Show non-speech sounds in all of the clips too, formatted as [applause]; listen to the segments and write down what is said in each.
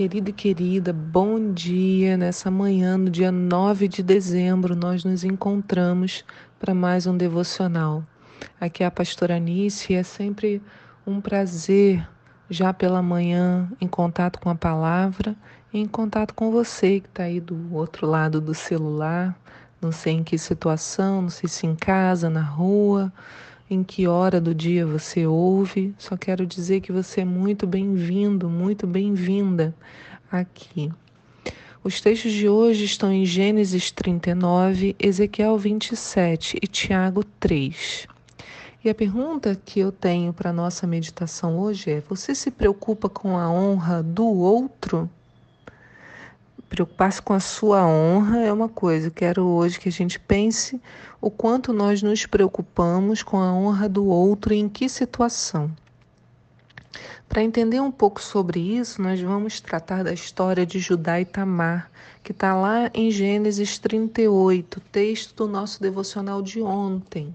querido e querida, bom dia. Nessa manhã, no dia 9 de dezembro, nós nos encontramos para mais um devocional. Aqui é a pastora Anice e é sempre um prazer, já pela manhã, em contato com a palavra, em contato com você que está aí do outro lado do celular. Não sei em que situação, não sei se em casa, na rua em que hora do dia você ouve, só quero dizer que você é muito bem-vindo, muito bem-vinda aqui. Os textos de hoje estão em Gênesis 39, Ezequiel 27 e Tiago 3. E a pergunta que eu tenho para nossa meditação hoje é: você se preocupa com a honra do outro? Preocupar-se com a sua honra é uma coisa. Eu quero hoje que a gente pense o quanto nós nos preocupamos com a honra do outro e em que situação. Para entender um pouco sobre isso, nós vamos tratar da história de Judá e Tamar, que está lá em Gênesis 38, texto do nosso devocional de ontem.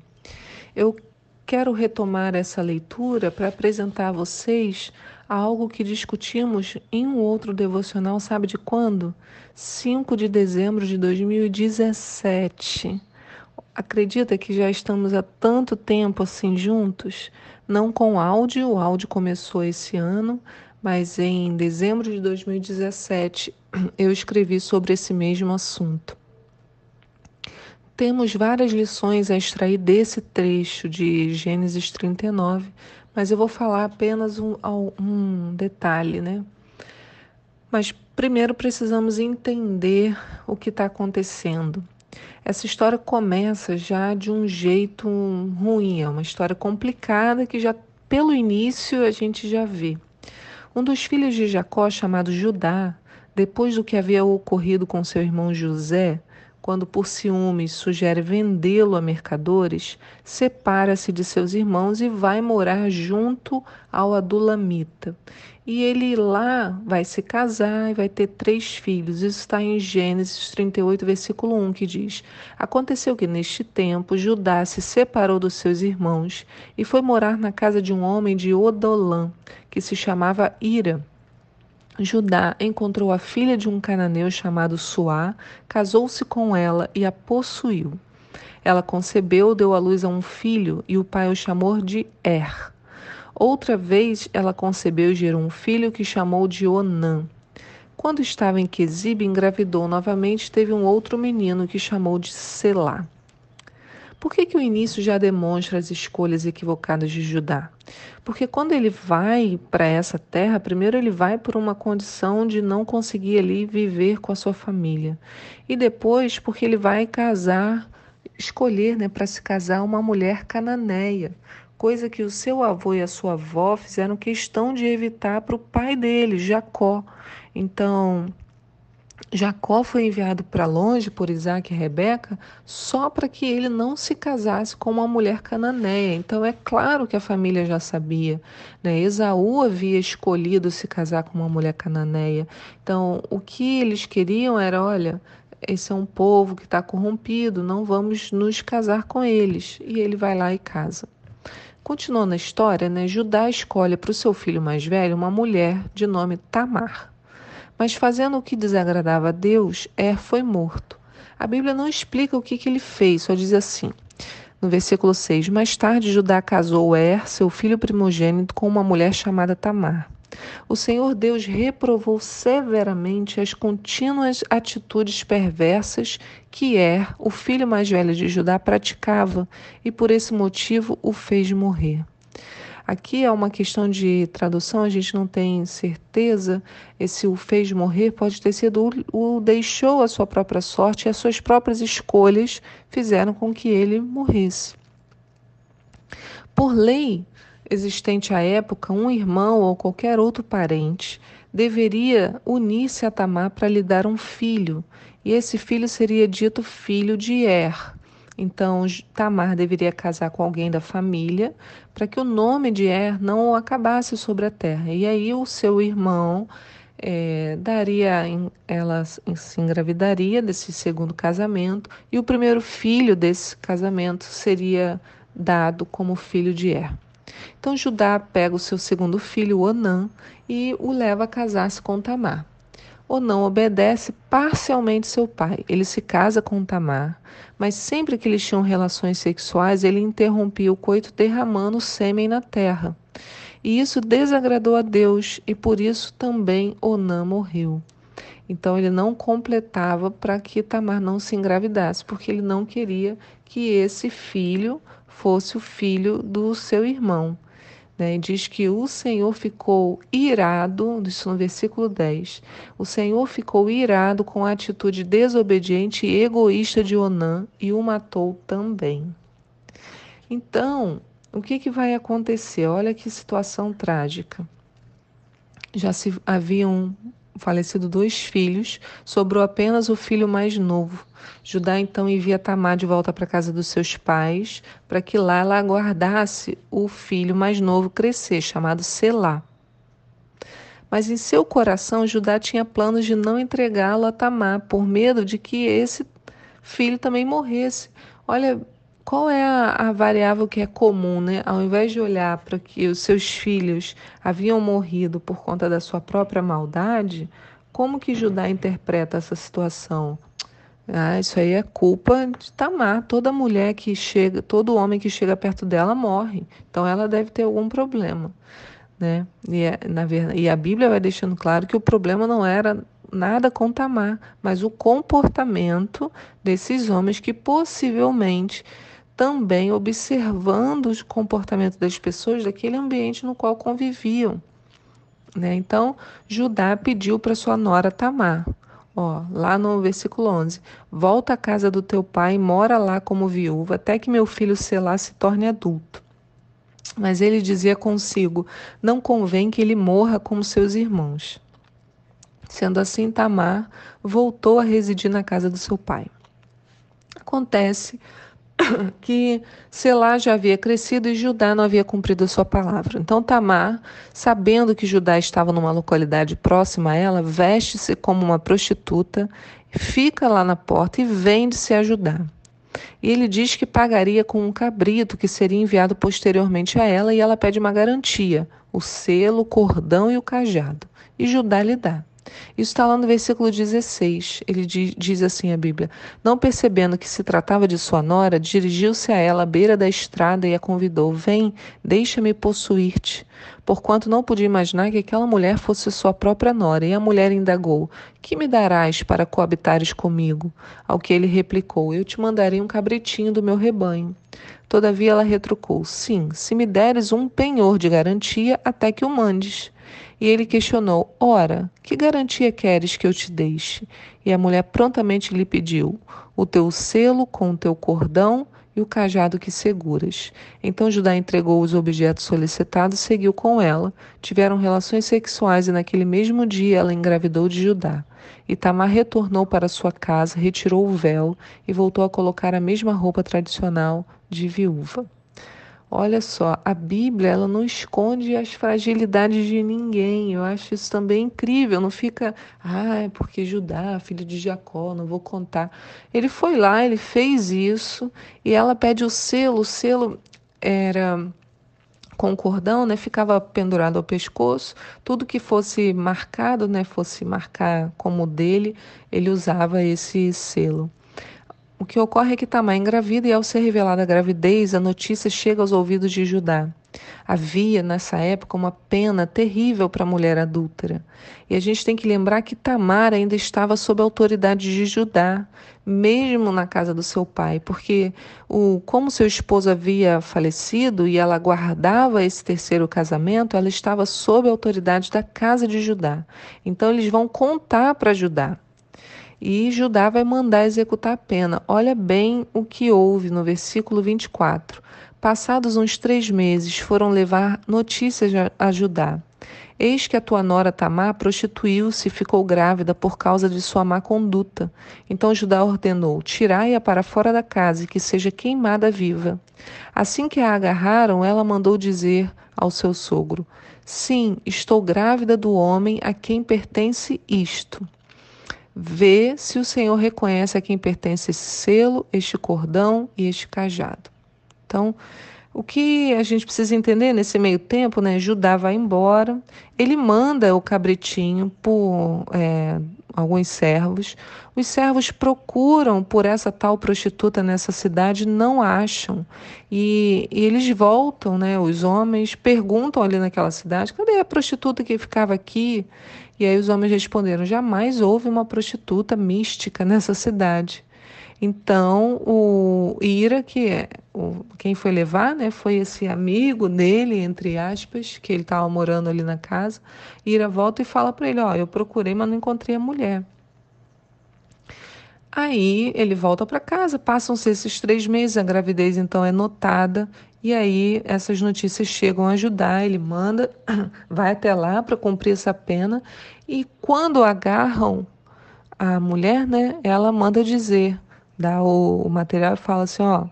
Eu quero retomar essa leitura para apresentar a vocês algo que discutimos em um outro devocional, sabe de quando? 5 de dezembro de 2017. Acredita que já estamos há tanto tempo assim juntos? Não com áudio, o áudio começou esse ano, mas em dezembro de 2017 [clears throat] eu escrevi sobre esse mesmo assunto. Temos várias lições a extrair desse trecho de Gênesis 39, mas eu vou falar apenas um, um detalhe, né? Mas primeiro precisamos entender o que está acontecendo. Essa história começa já de um jeito ruim, é uma história complicada que já pelo início a gente já vê. Um dos filhos de Jacó, chamado Judá, depois do que havia ocorrido com seu irmão José, quando por ciúmes sugere vendê-lo a mercadores, separa-se de seus irmãos e vai morar junto ao Adulamita. E ele lá vai se casar e vai ter três filhos. Isso está em Gênesis 38, versículo 1, que diz: Aconteceu que neste tempo Judá se separou dos seus irmãos e foi morar na casa de um homem de Odolã, que se chamava Ira. Judá encontrou a filha de um cananeu chamado Suá, casou-se com ela e a possuiu. Ela concebeu, deu à luz a um filho e o pai o chamou de Er. Outra vez ela concebeu e gerou um filho que chamou de Onã. Quando estava em Quesibe, engravidou novamente, teve um outro menino que chamou de Selá. Por que, que o início já demonstra as escolhas equivocadas de Judá? Porque quando ele vai para essa terra, primeiro ele vai por uma condição de não conseguir ali viver com a sua família. E depois porque ele vai casar, escolher né, para se casar uma mulher cananeia, coisa que o seu avô e a sua avó fizeram questão de evitar para o pai dele, Jacó. Então, Jacó foi enviado para longe por Isaac e Rebeca só para que ele não se casasse com uma mulher cananeia. Então é claro que a família já sabia. Né? Esaú havia escolhido se casar com uma mulher cananeia. Então o que eles queriam era: olha, esse é um povo que está corrompido, não vamos nos casar com eles. E ele vai lá e casa. Continuando a história, né? Judá escolhe para o seu filho mais velho uma mulher de nome Tamar. Mas fazendo o que desagradava a Deus, Er foi morto. A Bíblia não explica o que, que ele fez, só diz assim. No versículo 6, mais tarde Judá casou Er, seu filho primogênito, com uma mulher chamada Tamar. O Senhor Deus reprovou severamente as contínuas atitudes perversas que Er, o filho mais velho de Judá, praticava e por esse motivo o fez morrer. Aqui é uma questão de tradução, a gente não tem certeza. Esse o fez morrer pode ter sido o, o deixou a sua própria sorte e as suas próprias escolhas fizeram com que ele morresse. Por lei existente à época, um irmão ou qualquer outro parente deveria unir-se a Tamar para lhe dar um filho, e esse filho seria dito filho de Er. Então, Tamar deveria casar com alguém da família para que o nome de Er não acabasse sobre a terra. E aí o seu irmão é, daria, ela se engravidaria desse segundo casamento e o primeiro filho desse casamento seria dado como filho de Er. Então Judá pega o seu segundo filho, Onã, e o leva a casar-se com Tamar. Ou não obedece parcialmente seu pai. Ele se casa com Tamar, mas sempre que eles tinham relações sexuais, ele interrompia o coito derramando sêmen na terra. E isso desagradou a Deus, e por isso também Onã morreu. Então ele não completava para que Tamar não se engravidasse, porque ele não queria que esse filho fosse o filho do seu irmão. Né? Diz que o Senhor ficou irado, isso no versículo 10. O Senhor ficou irado com a atitude desobediente e egoísta de Onã e o matou também. Então, o que, que vai acontecer? Olha que situação trágica. Já se haviam falecido dois filhos, sobrou apenas o filho mais novo. Judá então envia Tamar de volta para a casa dos seus pais, para que lá ela aguardasse o filho mais novo crescer, chamado Selá. Mas em seu coração, Judá tinha planos de não entregá-lo a Tamar, por medo de que esse filho também morresse. Olha, qual é a, a, variável que é comum, né? Ao invés de olhar para que os seus filhos haviam morrido por conta da sua própria maldade, como que Judá interpreta essa situação? Ah, isso aí é culpa de Tamar. Toda mulher que chega, todo homem que chega perto dela morre. Então ela deve ter algum problema, né? E, é, na verdade, e a Bíblia vai deixando claro que o problema não era nada com Tamar, mas o comportamento desses homens que possivelmente também observando o comportamento das pessoas daquele ambiente no qual conviviam. Né? Então, Judá pediu para sua nora Tamar, ó, lá no versículo 11: Volta à casa do teu pai e mora lá como viúva, até que meu filho Selá se torne adulto. Mas ele dizia consigo: Não convém que ele morra como seus irmãos. Sendo assim, Tamar voltou a residir na casa do seu pai. Acontece [coughs] que Selá já havia crescido e Judá não havia cumprido a sua palavra. Então Tamar, sabendo que Judá estava numa localidade próxima a ela, veste-se como uma prostituta, fica lá na porta e vende-se a Judá. E ele diz que pagaria com um cabrito que seria enviado posteriormente a ela e ela pede uma garantia, o selo, o cordão e o cajado. E Judá lhe dá. Isso está lá no versículo 16. Ele diz assim a Bíblia: Não percebendo que se tratava de sua nora, dirigiu-se a ela à beira da estrada e a convidou: Vem, deixa-me possuir-te. Porquanto não podia imaginar que aquela mulher fosse sua própria nora. E a mulher indagou: Que me darás para coabitares comigo? Ao que ele replicou: Eu te mandarei um cabritinho do meu rebanho. Todavia ela retrucou: Sim, se me deres um penhor de garantia, até que o mandes. E ele questionou: Ora, que garantia queres que eu te deixe? E a mulher prontamente lhe pediu: O teu selo com o teu cordão e o cajado que seguras. Então Judá entregou os objetos solicitados e seguiu com ela. Tiveram relações sexuais e naquele mesmo dia ela engravidou de Judá. E Tamar retornou para sua casa, retirou o véu e voltou a colocar a mesma roupa tradicional de viúva. Olha só, a Bíblia ela não esconde as fragilidades de ninguém. Eu acho isso também incrível. Não fica, ah, é porque Judá, filho de Jacó, não vou contar. Ele foi lá, ele fez isso e ela pede o selo. O selo era com cordão, né, ficava pendurado ao pescoço. Tudo que fosse marcado, né, fosse marcar como dele, ele usava esse selo. O que ocorre é que Tamar engravida e, ao ser revelada a gravidez, a notícia chega aos ouvidos de Judá. Havia, nessa época, uma pena terrível para a mulher adúltera. E a gente tem que lembrar que Tamar ainda estava sob a autoridade de Judá, mesmo na casa do seu pai, porque o, como seu esposo havia falecido e ela guardava esse terceiro casamento, ela estava sob a autoridade da casa de Judá. Então eles vão contar para Judá e Judá vai mandar executar a pena. Olha bem o que houve no versículo 24. Passados uns três meses, foram levar notícias a Judá. Eis que a tua nora Tamar prostituiu-se e ficou grávida por causa de sua má conduta. Então Judá ordenou: Tirai-a para fora da casa e que seja queimada viva. Assim que a agarraram, ela mandou dizer ao seu sogro: Sim, estou grávida do homem a quem pertence isto. Vê se o Senhor reconhece a quem pertence esse selo, este cordão e este cajado. Então, o que a gente precisa entender nesse meio tempo, né? Judá vai embora, ele manda o cabritinho por, é, alguns servos. Os servos procuram por essa tal prostituta nessa cidade, não acham. E, e, eles voltam, né? Os homens perguntam ali naquela cidade: cadê a prostituta que ficava aqui? E aí os homens responderam: jamais houve uma prostituta mística nessa cidade. Então, o Ira, que é quem foi levar, né, foi esse amigo dele, entre aspas, que ele estava morando ali na casa. Ira volta e fala para ele: Ó, eu procurei, mas não encontrei a mulher. Aí ele volta para casa, passam-se esses três meses, a gravidez então é notada, e aí essas notícias chegam a ajudar. Ele manda, [clears throat] vai até lá para cumprir essa pena, e quando agarram a mulher, né, ela manda dizer: dá o, o material e fala assim, ó,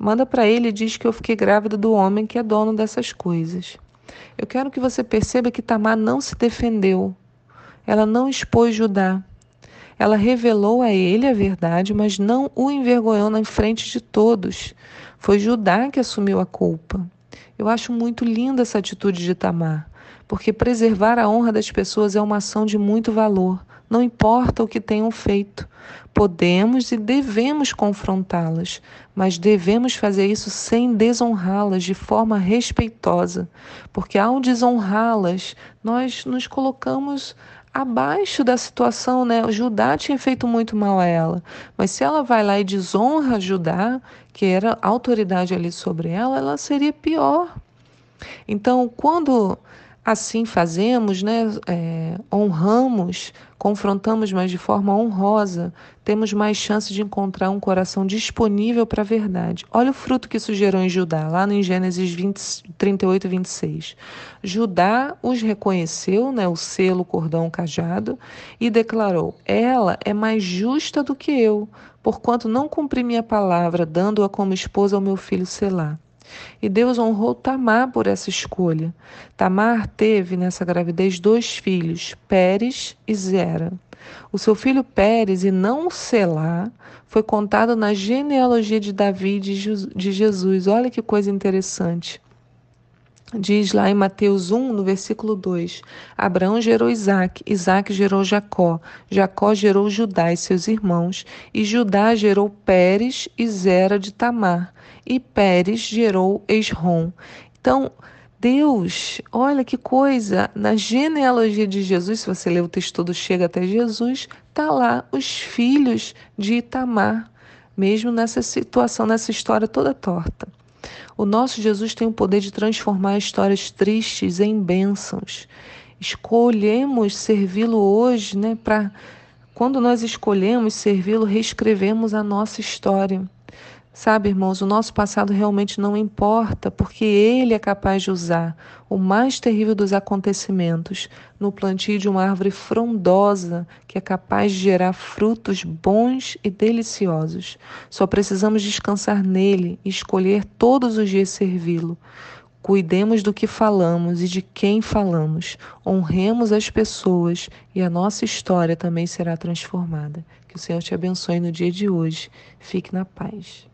manda para ele e diz que eu fiquei grávida do homem que é dono dessas coisas. Eu quero que você perceba que Tamar não se defendeu. Ela não expôs Judá. Ela revelou a ele a verdade, mas não o envergonhou na frente de todos. Foi Judá que assumiu a culpa. Eu acho muito linda essa atitude de Tamar, porque preservar a honra das pessoas é uma ação de muito valor não importa o que tenham feito. Podemos e devemos confrontá-las, mas devemos fazer isso sem desonrá-las de forma respeitosa, porque ao desonrá-las, nós nos colocamos abaixo da situação, né? O Judá tinha feito muito mal a ela, mas se ela vai lá e desonra Judá, que era autoridade ali sobre ela, ela seria pior. Então, quando Assim fazemos, né? É, honramos, confrontamos, mas de forma honrosa, temos mais chance de encontrar um coração disponível para a verdade. Olha o fruto que isso gerou em Judá, lá no Gênesis 20, 38 e 26. Judá os reconheceu, né, o selo, o cordão, o cajado, e declarou: Ela é mais justa do que eu, porquanto não cumpri minha palavra, dando-a como esposa ao meu filho Selá. E Deus honrou Tamar por essa escolha. Tamar teve nessa gravidez dois filhos, Pérez e Zera. O seu filho Pérez, e não Selá, foi contado na genealogia de Davi e de Jesus. Olha que coisa interessante. Diz lá em Mateus 1, no versículo 2: Abraão gerou Isaac, Isaac gerou Jacó, Jacó gerou Judá e seus irmãos, e Judá gerou Pérez e Zera de Tamar, e Pérez gerou Esrom. Então, Deus, olha que coisa, na genealogia de Jesus, se você ler o texto todo, chega até Jesus, tá lá os filhos de Itamar, mesmo nessa situação, nessa história toda torta. O nosso Jesus tem o poder de transformar histórias tristes em bênçãos. Escolhemos servi-lo hoje, né? Para quando nós escolhemos servi-lo, reescrevemos a nossa história. Sabe, irmãos, o nosso passado realmente não importa, porque Ele é capaz de usar o mais terrível dos acontecimentos no plantio de uma árvore frondosa que é capaz de gerar frutos bons e deliciosos. Só precisamos descansar nele e escolher todos os dias servi-lo. Cuidemos do que falamos e de quem falamos. Honremos as pessoas e a nossa história também será transformada. Que o Senhor te abençoe no dia de hoje. Fique na paz.